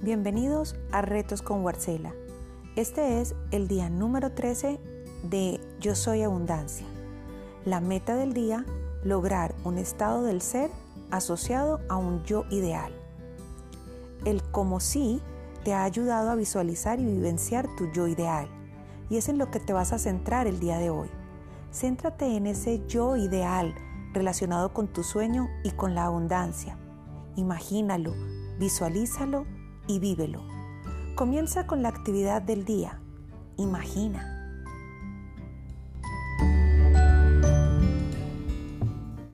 Bienvenidos a Retos con Warcela. Este es el día número 13 de Yo Soy Abundancia. La meta del día, lograr un estado del ser asociado a un yo ideal. El como sí te ha ayudado a visualizar y vivenciar tu yo ideal. Y es en lo que te vas a centrar el día de hoy. Céntrate en ese yo ideal relacionado con tu sueño y con la abundancia. Imagínalo, visualízalo y vívelo. Comienza con la actividad del día. Imagina.